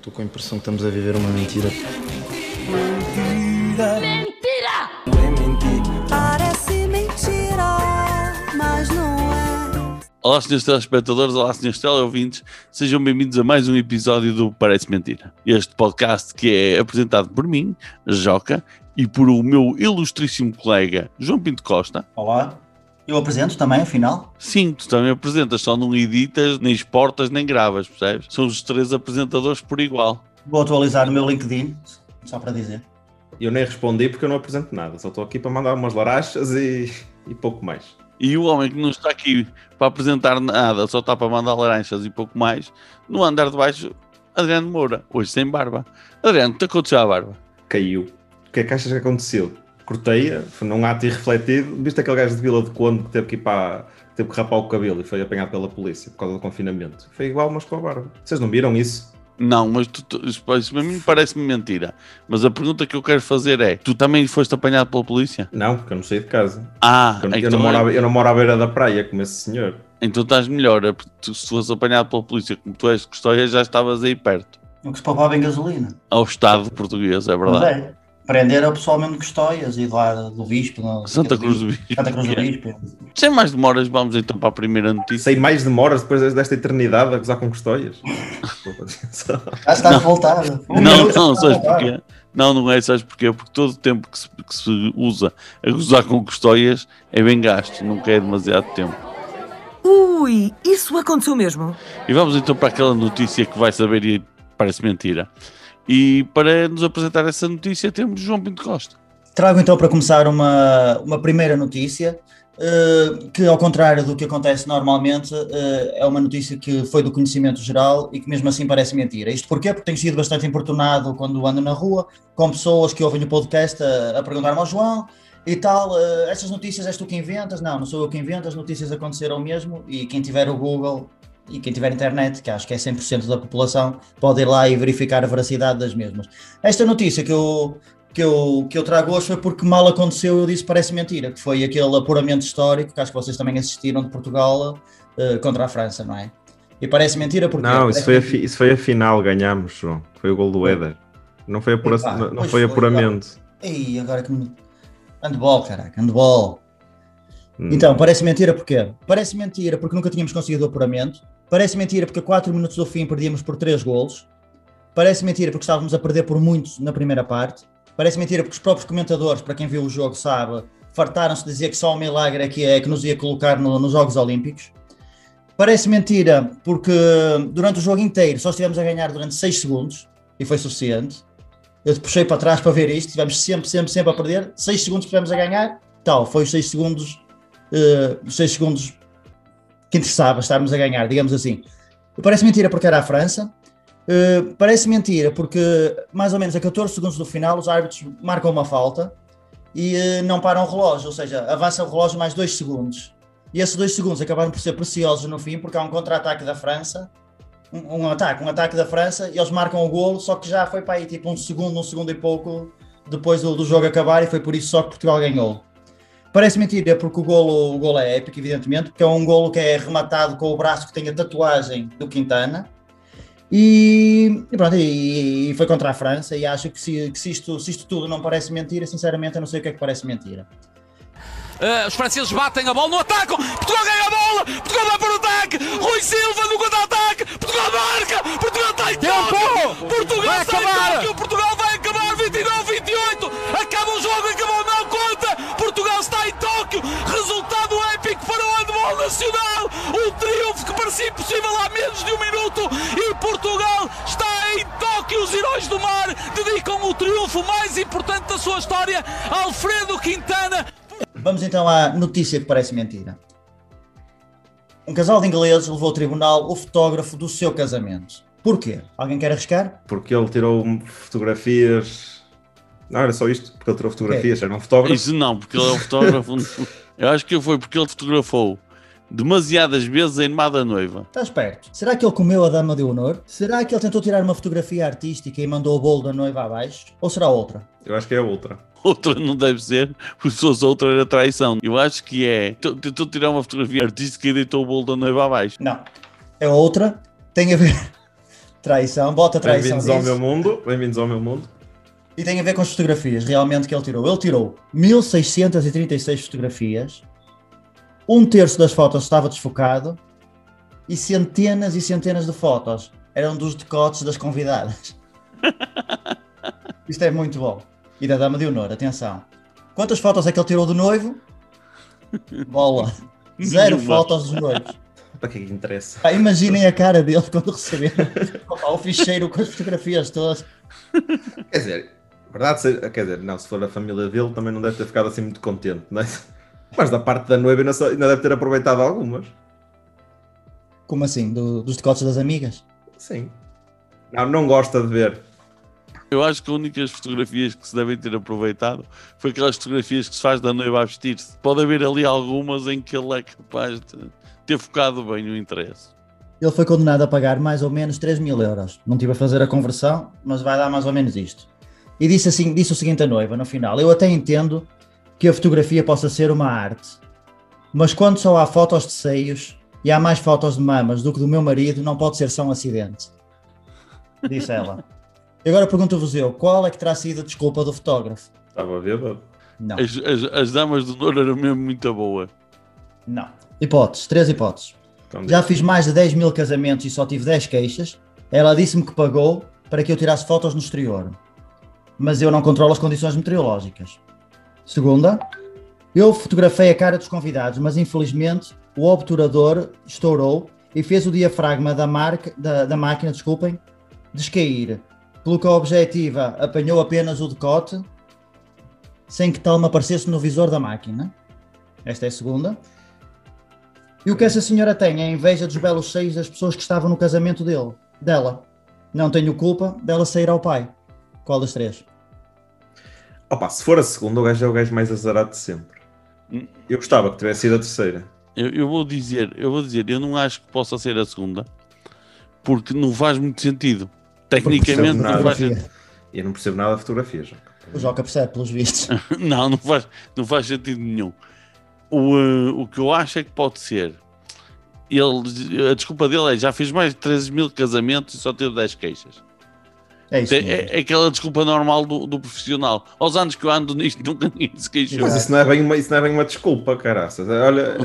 Estou com a impressão que estamos a viver uma mentira. Parece mentira, mas não é. Olá, senhores telespectadores, olá, senhores teleouvintes, sejam bem-vindos a mais um episódio do Parece Mentira. Este podcast que é apresentado por mim, Joca, e por o meu ilustríssimo colega João Pinto Costa. Olá. Eu apresento também, afinal. Sim, tu também apresentas, só não editas, nem exportas, nem gravas, percebes? São os três apresentadores por igual. Vou atualizar o meu LinkedIn, só para dizer. Eu nem respondi porque eu não apresento nada, só estou aqui para mandar umas larachas e, e pouco mais. E o homem que não está aqui para apresentar nada, só está para mandar laranjas e pouco mais, no andar de baixo, Adriano Moura, hoje sem barba. Adriano, o que te aconteceu à barba? Caiu. O que é que achas que aconteceu? Cortei-a, foi num ato irrefletido. Viste aquele gajo de Vila de Conde que teve que ir para. teve que rapar o cabelo e foi apanhado pela polícia por causa do confinamento. Foi igual, mas com a barba. Vocês não viram isso? Não, mas tu, tu, isso para mim parece-me mentira. Mas a pergunta que eu quero fazer é: tu também foste apanhado pela polícia? Não, porque eu não saí de casa. Ah, Eu, eu então, não moro à, é- eu não moro à beira da praia como esse senhor. então estás melhor. é porque tu, se fosse apanhado pela polícia, como tu és de Custóia, já estavas aí perto. O que se poupava em gasolina. Ao Estado português, é Mas verdade. é. Prender o pessoal mesmo de Custóias e lá do Bispo. no- Santa Cruz do Bispo. Santa Cruz do Bispo. Sem mais demoras, vamos então para a primeira notícia. Sei mais demoras depois desta eternidade a gozar com custóias. Já está voltado. Um Não, minuto, não, está sabes voltado. porquê? Não, não é, sabes porquê? Porque todo o tempo que se, que se usa a gozar com custóias é bem gasto, nunca é demasiado tempo. Ui, isso aconteceu mesmo. E vamos então para aquela notícia que vai saber e parece mentira. E para nos apresentar essa notícia temos João Pinto Costa. Trago então para começar uma, uma primeira notícia, eh, que ao contrário do que acontece normalmente, eh, é uma notícia que foi do conhecimento geral e que mesmo assim parece mentira. Isto porquê? Porque tenho sido bastante importunado quando ando na rua, com pessoas que ouvem o podcast a, a perguntar-me ao João e tal, eh, estas notícias és tu que inventas? Não, não sou eu que invento, as notícias aconteceram mesmo e quem tiver o Google e quem tiver internet, que acho que é 100% da população, pode ir lá e verificar a veracidade das mesmas. Esta notícia que eu, que eu, que eu trago hoje foi porque mal aconteceu, eu disse parece mentira, que foi aquele apuramento histórico, que acho que vocês também assistiram de Portugal eh, contra a França, não é? E parece mentira porque... Não, isso foi, a mentira. isso foi a final, ganhámos, João. Foi o gol do Éder. Não foi, apura Epá, não, não foi apuramento. Ih, agora que me... Handball, caraca, handball. Hum. Então, parece mentira porquê? Parece mentira porque nunca tínhamos conseguido o apuramento. Parece mentira porque a 4 minutos do fim perdíamos por 3 golos. Parece mentira porque estávamos a perder por muitos na primeira parte. Parece mentira porque os próprios comentadores, para quem viu o jogo sabe, fartaram-se de dizer que só o milagre é que, é que nos ia colocar no- nos Jogos Olímpicos. Parece mentira porque durante o jogo inteiro só estivemos a ganhar durante 6 segundos e foi suficiente. Eu te puxei para trás para ver isto, estivemos sempre, sempre, sempre a perder. 6 segundos que estivemos a ganhar, tal, foi os 6 segundos, eh, os 6 segundos que interessava estarmos a ganhar, digamos assim. Parece mentira porque era a França. Eh, parece mentira porque mais ou menos a 14 segundos do final os árbitros marcam uma falta e eh, não param o relógio, ou seja, avança o relógio mais 2 segundos. E esses 2 segundos acabaram por ser preciosos no fim porque há um contra-ataque da França um, um ataque, um ataque da França e eles marcam o golo, só que já foi para aí tipo um segundo, um segundo e pouco depois do, do jogo acabar e foi por isso só que Portugal ganhou. Parece mentira porque o golo, o golo é épico, evidentemente, porque é um golo que é rematado com o braço que tem a tatuagem do Quintana. E, e pronto, e, e foi contra a França. E acho que, se, que se, isto, se isto tudo não parece mentira, sinceramente, eu não sei o que é que parece mentira. Uh, os franceses batem a bola no ataque. Portugal ganha a bola. Portugal vai para o ataque. Rui Silva no contra-ataque. Portugal marca. Portugal está em Tóquio. Portugal está em Tóquio. Portugal nacional. Um triunfo que parecia impossível há menos de um minuto. E Portugal está em Tóquio. Os heróis do mar dedicam o triunfo mais importante da sua história. Alfredo Quintana. Vamos então à notícia que parece mentira. Um casal de ingleses levou ao tribunal o fotógrafo do seu casamento. Porquê? Alguém quer arriscar? Porque ele tirou fotografias. Não, era só isto. Porque ele tirou fotografias, era um fotógrafo. Isso não, porque ele é um fotógrafo. Eu acho que foi porque ele fotografou demasiadas vezes a animada noiva. Estás perto. Será que ele comeu a dama de honor? Será que ele tentou tirar uma fotografia artística e mandou o bolo da noiva abaixo? Ou será outra? Eu acho que é outra. Outra não deve ser, porque se fosse outra era traição. Eu acho que é. Tentou tirar uma fotografia artística e deitou o bolo da noiva abaixo. Não. É outra. Tem a ver. Traição, bota traição. Bem-vindos ao meu mundo. Bem-vindos ao meu mundo. E tem a ver com as fotografias, realmente, que ele tirou. Ele tirou 1636 fotografias, um terço das fotos estava desfocado e centenas e centenas de fotos eram dos decotes das convidadas. Isto é muito bom. E da dama de honor, atenção. Quantas fotos é que ele tirou do noivo? Bola. Zero fotos dos noivos. Para que é que interessa? Pá, imaginem a cara dele quando receberam Opa, o ficheiro com as fotografias todas. Quer dizer, verdade, quer dizer, não, se for a família dele também não deve ter ficado assim muito contente, não é? Mas da parte da noiva ainda, só- ainda deve ter aproveitado algumas. Como assim? Do- dos decotes das amigas? Sim. Não, não gosta de ver. Eu acho que as únicas fotografias que se devem ter aproveitado foi aquelas fotografias que se faz da noiva a vestir-se. Pode haver ali algumas em que ele é capaz de ter focado bem o interesse. Ele foi condenado a pagar mais ou menos 3 mil euros. Não tive a fazer a conversão, mas vai dar mais ou menos isto. E disse, assim, disse o seguinte à noiva no final: Eu até entendo que a fotografia possa ser uma arte, mas quando só há fotos de seios e há mais fotos de mamas do que do meu marido, não pode ser só um acidente. Disse ela. E agora pergunto-vos eu: qual é que terá sido a desculpa do fotógrafo? Estava a ver, Não, As, as, as damas do honor eram mesmo muito boas. não. Hipóteses, três hipóteses. então, Já fiz mais de 10 mil casamentos e só tive 10 queixas. Ela disse-me que pagou para que eu tirasse fotos no exterior. Mas eu não controlo as condições meteorológicas. Segunda, eu fotografei a cara dos convidados, mas infelizmente o obturador estourou e fez o diafragma da, marca, da, da máquina, desculpem, descair. Pelo que a objetiva apanhou apenas o decote, sem que tal me aparecesse no visor da máquina. Esta é a segunda. E o que essa senhora tem é a inveja dos belos seios das pessoas que estavam no casamento dele, dela. Não tenho culpa dela sair ao pai. Qual das três? Opa, se for a segunda, o gajo é o gajo mais azarado de sempre. Hum. Eu gostava que tivesse sido a terceira. Eu, eu vou dizer, eu vou dizer, eu não acho que possa ser a segunda, porque não faz muito sentido. Tecnicamente percebo não nada. faz sentido. Eu não percebo nada de fotografia, já. O Joca percebe, pelos vistos. Não, não faz, não faz sentido nenhum. O, eh, o que eu acho é que pode ser. Ele, a desculpa dele é já fiz mais de 13 mil casamentos e só teve 10 queixas. É isso. É, mesmo. é aquela desculpa normal do, do profissional. Aos anos que eu ando nisto, nunca ninguém se queixou. Mas isso não é bem uma, isso não é bem uma desculpa, caraças. Olha,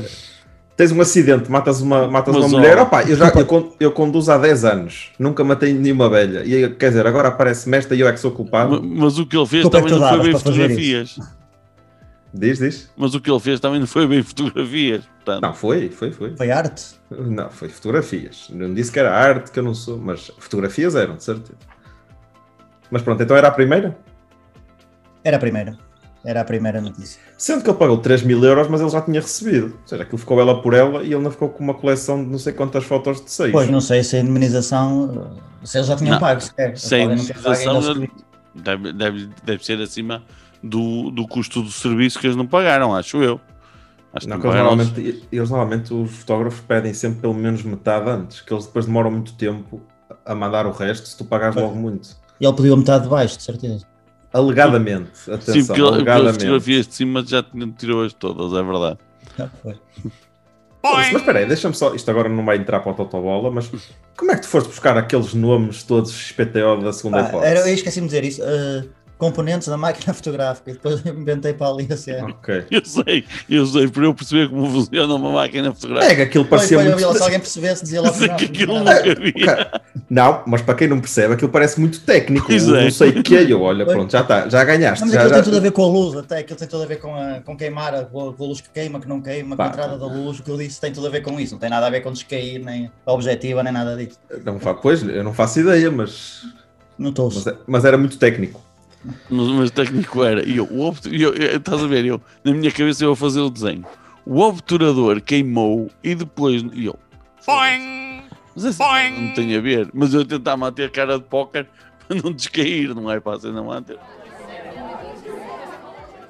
tens um acidente, matas uma, matas Mas, uma mulher. Opa, eu, já, eu, eu conduzo há 10 anos, nunca matei nenhuma velha. E quer dizer, agora aparece-me esta e eu é que sou culpado. Mas o que ele fez também não foi bem fotografias. Diz, diz. Mas o que ele fez também não foi bem fotografias. Portanto, Não, foi, foi, foi. Foi arte. Não, foi fotografias. Não disse que era arte, que eu não sou, mas fotografias eram, de certeza. Mas pronto, então era a primeira? Era a primeira. Era a primeira notícia. Sendo que ele pagou 3 mil euros, mas ele já tinha recebido. Ou seja, aquilo ficou ela por ela e ele não ficou com uma coleção de não sei quantas fotos de seis. Pois, não sei se a indemnização, se eles já tinham Não. pago sequer. sem Podem não ter pago ainda indemnização deve, deve, deve ser acima do, do custo do serviço que eles não pagaram, acho eu. Acho que Não, que eles, normalmente, eles normalmente, os fotógrafos pedem sempre pelo menos metade antes, que eles depois demoram muito tempo a mandar o resto se tu pagares Pois. logo muito. E ele pediu a metade de baixo, de certeza. Alegadamente, Sim, atenção, porque ele- porque as alegadamente. fotografias de cima já tinham- tirou-as todas, é verdade. Já foi. Mas espera aí, deixa-me só, isto agora não vai entrar para o Totobola, mas como é que tu foste buscar aqueles nomes todos XPTO da segunda Ah, hipótese? era, eu esqueci-me de dizer isso. ah, componentes da máquina fotográfica. E depois eu inventei para ali a cena. Ok. Eu sei, eu sei, para eu perceber como funciona uma máquina fotográfica. É que aquilo parecia muito... se alguém percebesse, dizia logo Sei não, que aquilo não, nunca Não, mas para quem não percebe, aquilo parece muito técnico. Pois não é. sei o que é. Eu, olha, pronto, já está, já ganhaste. Mas já, aquilo já- tem tudo a ver com a luz, até aquilo tem tudo a ver com, a, com queimar, a, com a luz que queima, que não queima, com a entrada da luz, o que eu disse tem tudo a ver com isso, não tem nada a ver com descair, nem a objetiva, nem nada disso. Não, pois, eu não faço ideia, mas, Não estou. mas, é- mas era muito técnico. Mas, mas técnico era. E eu, o eu, eu- estás a ver, eu, na minha cabeça eu a fazer o desenho. O obturador queimou e depois. E eu. Mas essa não tem a ver. Mas eu tentar manter cara de póquer para não descair, não é para não manter.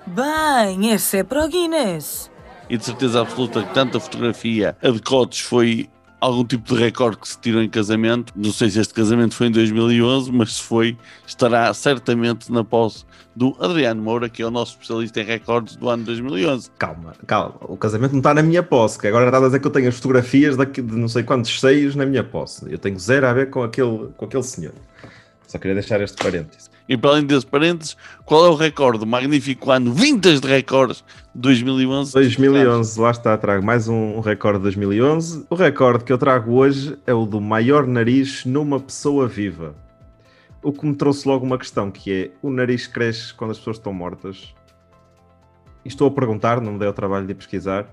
Bem, esse é para o Guinness. E de certeza absoluta que tanta fotografia a decotes foi algum tipo de recorde que se tirou em casamento. Não sei se este casamento foi em 2011, mas se foi, estará certamente na posse do Adriano Moura, que é o nosso especialista em recordes do ano 2011. Calma, calma. O casamento não está na minha posse, que agora está a dizer que eu tenho as fotografias de não sei quantos seios na minha posse. Eu tenho zero a ver com aquele, com aquele senhor. Só queria deixar este parênteses. E para além desse parênteses, qual é o recorde? O magnífico ano vintage de recordes de 2011. 2011, lá está, trago mais um recorde de 2011. O recorde que eu trago hoje é o do maior nariz numa pessoa viva. O que me trouxe logo uma questão, que é, o nariz cresce quando as pessoas estão mortas? E estou a perguntar, não me dei o trabalho de pesquisar.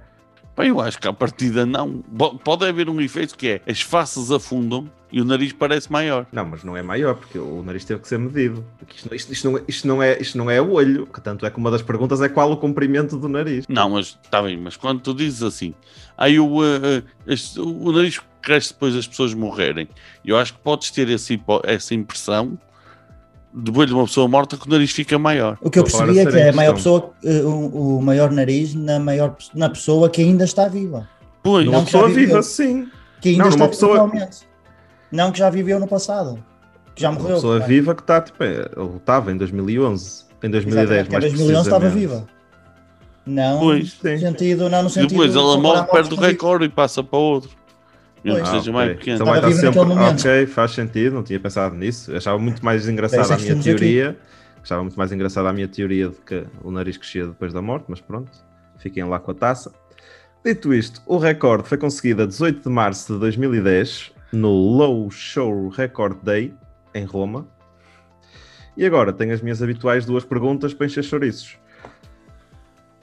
Bem, eu acho que à partida não. Pode haver um efeito que é as faces afundam e o nariz parece maior. Não, mas não é maior, porque o nariz teve que ser medido. Isto, isto- isto não, é- isto, não é, isto não é o olho, que tanto é que uma das perguntas é qual o comprimento do nariz. Não, mas está bem, mas quando tu dizes assim, aí o, eh, eh, este- o nariz cresce depois das pessoas morrerem. Eu acho que podes ter esse essa impressão depois de uma pessoa morta que o nariz fica maior. O que eu percebi é que é a maior pessoa, eh, o, o maior nariz na, maior, na pessoa que ainda está viva. Pois, Não, pessoa viva, sim. Que ainda Não, está pessoa- atualmente. Não que já viveu no passado. Que já Uma morreu. pessoa também. viva que está, tipo, é, ele estava em 2011, em 2010, Exatamente, que em mais 2011 estava viva. Não Pois, no sentido, não no sentido. depois de ela morre perto do mortes recorde e passa para outro. Mesmo que Pois. seja Ah, mais ok. pequeno. Então vai estar sempre. Ok, faz sentido, não tinha pensado nisso. Achava muito mais engraçada a é que minha estamos aqui. teoria. Achava muito mais engraçada a minha teoria de que o nariz crescia depois da morte, mas pronto, fiquem lá com a taça. Dito isto, o recorde foi conseguido a 18 de março de 2010 no Low Show Record Day em Roma. E agora tenho as minhas habituais duas perguntas para encher chouriços.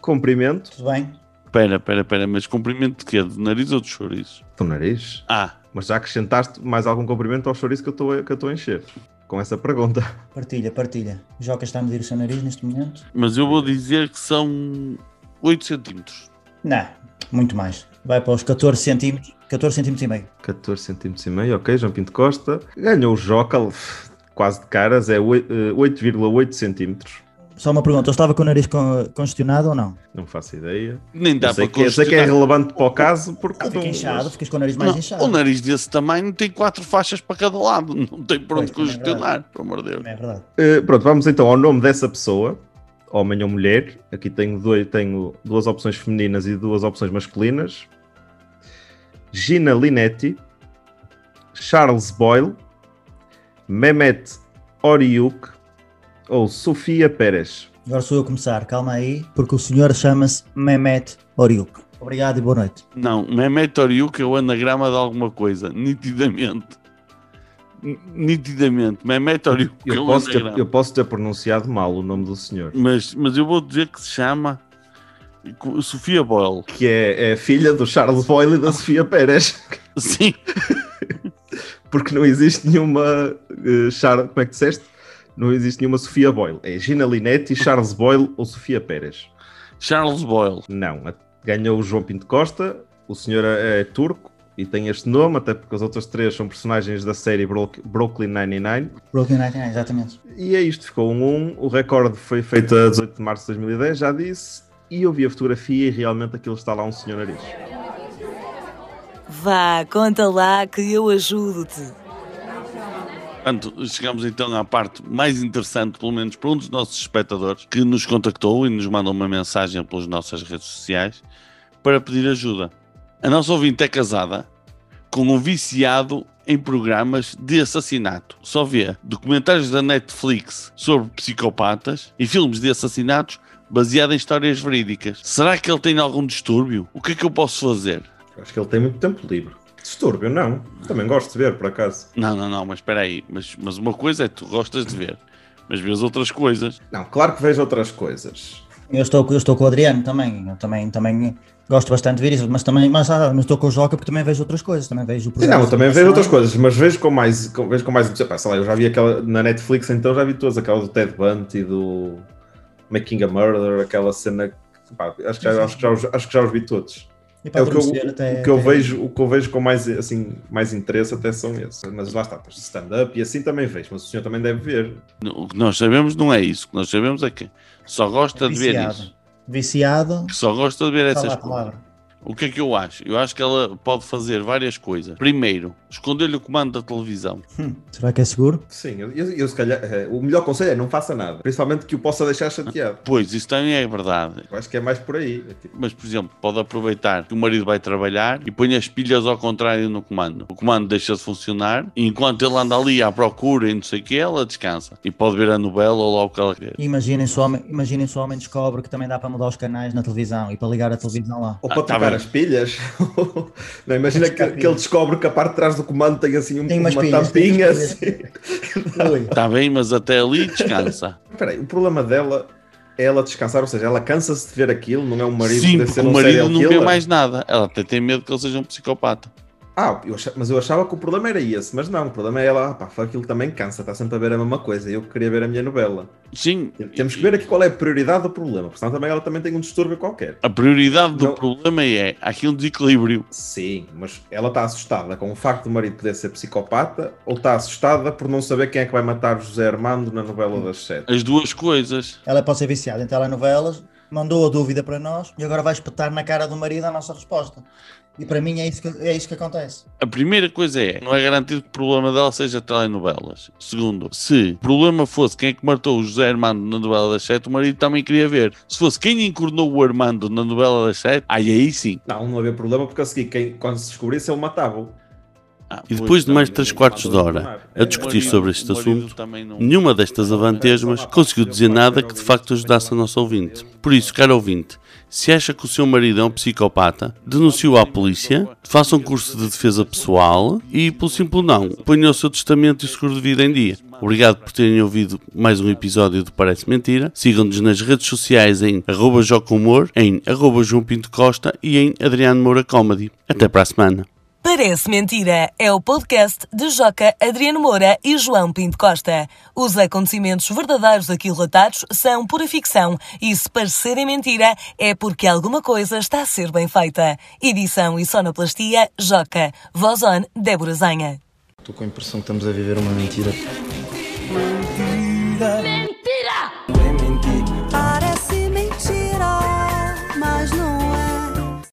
Comprimento Tudo bem? Espera, espera, espera, mas comprimento de quê? De nariz ou de chouriço? Do nariz. Ah, Mas já acrescentaste mais algum comprimento ao chouriço que eu estou a, que eu estou a encher com essa pergunta. Partilha, partilha. Joca está a medir o seu nariz neste momento? mas eu vou dizer que são 8 centímetros. Não, muito mais. Vai para os 14 centímetros. 14 centímetros e meio. 14 centímetros e meio, ok, João Pinto Costa. Ganhou o Joca, quase de caras, é oi- eh, 8,8 centímetros. Só uma pergunta, ele estava com o nariz con- congestionado ou não? Não faço ideia. Nem dá Eu para que, eu sei que é relevante para o caso, porque... Ah, fica inchado, ficas com o nariz mais Não, inchado. o nariz desse tamanho tem quatro faixas para cada lado. Não tem por onde é congestionar, pelo amor de Deus. É verdade. Eh, pronto, vamos então ao nome dessa pessoa, homem ou mulher. Aqui tenho, dois, tenho duas opções femininas e duas opções masculinas. Gina Linetti, Charles Boyle, Mehmet Oriuk ou Sofia Pérez. Agora sou eu a começar, calma aí, porque o senhor chama-se Mehmet Oriuk. Obrigado e boa noite. Não, Mehmet Oriuk é o anagrama de alguma coisa, nitidamente. Nitidamente. Mehmet Oriuk é Eu um posso, ter, eu posso ter pronunciado mal o nome do senhor, Mas, mas eu vou dizer que se chama Sofia Boyle. que é, é filha do Charles Boyle e da Sofia Pérez. Sim, porque não existe nenhuma eh, Char... como é que disseste? Não existe nenhuma Sofia Boyle. É Gina Linetti, Charles Boyle ou Sofia Pérez. Charles Boyle. Não. Ganhou o João Pinto Costa, o senhor é, é turco e tem este nome, até porque as outras três são personagens da série Brook- Brooklyn Nine-Nine. Brooklyn Nine-Nine, exatamente. E é isto, ficou um 1. O recorde foi feito a 18 de março de 2010, já disse. E eu vi a fotografia e realmente aquilo está lá um senhor nariz. Vá, conta lá que eu ajudo-te. Portanto, chegamos então à parte mais interessante, pelo menos para um dos nossos espectadores, que nos contactou e nos mandou uma mensagem pelas nossas redes sociais para pedir ajuda. A nossa ouvinte é casada com um viciado em programas de assassinato. Só vê documentários da Netflix sobre psicopatas e filmes de assassinatos baseados em histórias verídicas. Será que ele tem algum distúrbio? O que é que eu posso fazer? Acho que ele tem muito tempo livre. Distúrbio, não. Também gosto de ver, por acaso. Não, não, não, mas espera aí. Mas, mas uma coisa é que tu gostas de ver, mas vês outras coisas. Não, claro que vejo outras coisas. Eu estou, eu estou com o Adriano também. Eu também, também gosto bastante de ver isso, mas também mas, ah, mas estou com o Joca porque também vejo outras coisas. Também vejo o programa Não, também vejo outras coisas, mas vejo com mais, com, vejo com mais, pá, sei lá, eu já vi aquela na Netflix, então já vi todas, aquela do Ted Bundy, do Making a Murder, aquela cena, que, pá, acho, que já, acho, que já, acho que já os vi todos. E para É o que, eu, até- o que eu até- vejo, o que eu vejo com mais, assim, mais interesse até são esses. Mas lá está, depois stand-up e assim também vejo, mas o senhor também deve ver. O que nós sabemos não é isso. O que nós sabemos é que só gosta de ver isso. Viciado. Que só gosta de ver Fala essas a coisas. palavra. O que é que eu acho? Eu acho que ela pode fazer várias coisas. Primeiro, esconder-lhe o comando da televisão. Hum, será que é seguro? Sim, eu, eu, eu se calhar, eh, o melhor conselho é não faça nada. Principalmente que o possa deixar chateado. Pois, isso também é verdade. Eu acho que é mais por aí. Mas, por exemplo, pode aproveitar que o marido vai trabalhar e põe as pilhas ao contrário no comando. O comando deixa de funcionar e enquanto ele anda ali à procura e não sei o que, ela descansa. E pode ver a novela ou lá o que ela quer. Imaginem se o homem, imaginem se o homem descobre que também dá para mudar os canais na televisão e para ligar a televisão lá. Ou Ah, para tá trocar as pilhas. não, imagina que, que ele descobre que a parte de trás do comando tem assim um- Tem umas uma pilhas, tampinha. Assim. Está bem, mas até ali descansa. Espera aí, o problema dela é ela descansar, ou seja, ela cansa-se de ver aquilo, não é um marido Sim, porque ser o um marido serial não vê killer. mais nada. Ela até tem medo que ele seja um psicopata. Ah, eu achava- mas eu achava que o problema era esse, mas não, o problema é ela, pá, aquilo também cansa, está sempre a ver a mesma coisa, eu queria ver a minha novela. Sim, Temos que ver aqui qual é a prioridade do problema, porque senão também ela também tem um distúrbio qualquer. a prioridade do Não. problema é aqui um desequilíbrio. Sim, mas ela está assustada com o facto do marido poder ser psicopata ou está assustada por não saber quem é que vai matar José Armando na novela das sete? As duas coisas. Ela pode ser viciada em telenovelas, mandou a dúvida para nós e agora vai espetar na cara do marido a nossa resposta. E para mim é isso que, é isso que acontece. A primeira coisa é, não é garantido que o problema dela seja telenovelas. Segundo, se o problema fosse quem é que matou o José Armando na novela das sete, o marido também queria ver. Se fosse quem encornou o Armando na novela das sete, aí aí sim. Não, não havia problema porque a seguir, quem, quando se descobrisse, ele matava-o. Ah, E pois, depois de mais também. três quartos de hora a O discutir sobre este assunto, nenhuma destas avantesmas conseguiu dizer nada que de facto ajudasse a nossa ouvinte. Por isso, caro ouvinte, se acha que o seu marido é um psicopata, denuncie-o à polícia, faça um curso de defesa pessoal e, pelo simples não, ponha o seu testamento e seguro de vida em dia. Obrigado por terem ouvido mais um episódio do Parece Mentira. Sigam-nos nas redes sociais em arroba em arroba João Pinto Costa e em Adriano Moura Comedy. Até para a semana. Parece Mentira é o podcast de Joca, Adriano Moura e João Pinto Costa. Os acontecimentos verdadeiros aqui relatados são pura ficção e se parecerem mentira é porque alguma coisa está a ser bem feita. Edição e sonoplastia Joca. Voz on Débora Zanha. Estou com a impressão que estamos a viver uma mentira. Mentira.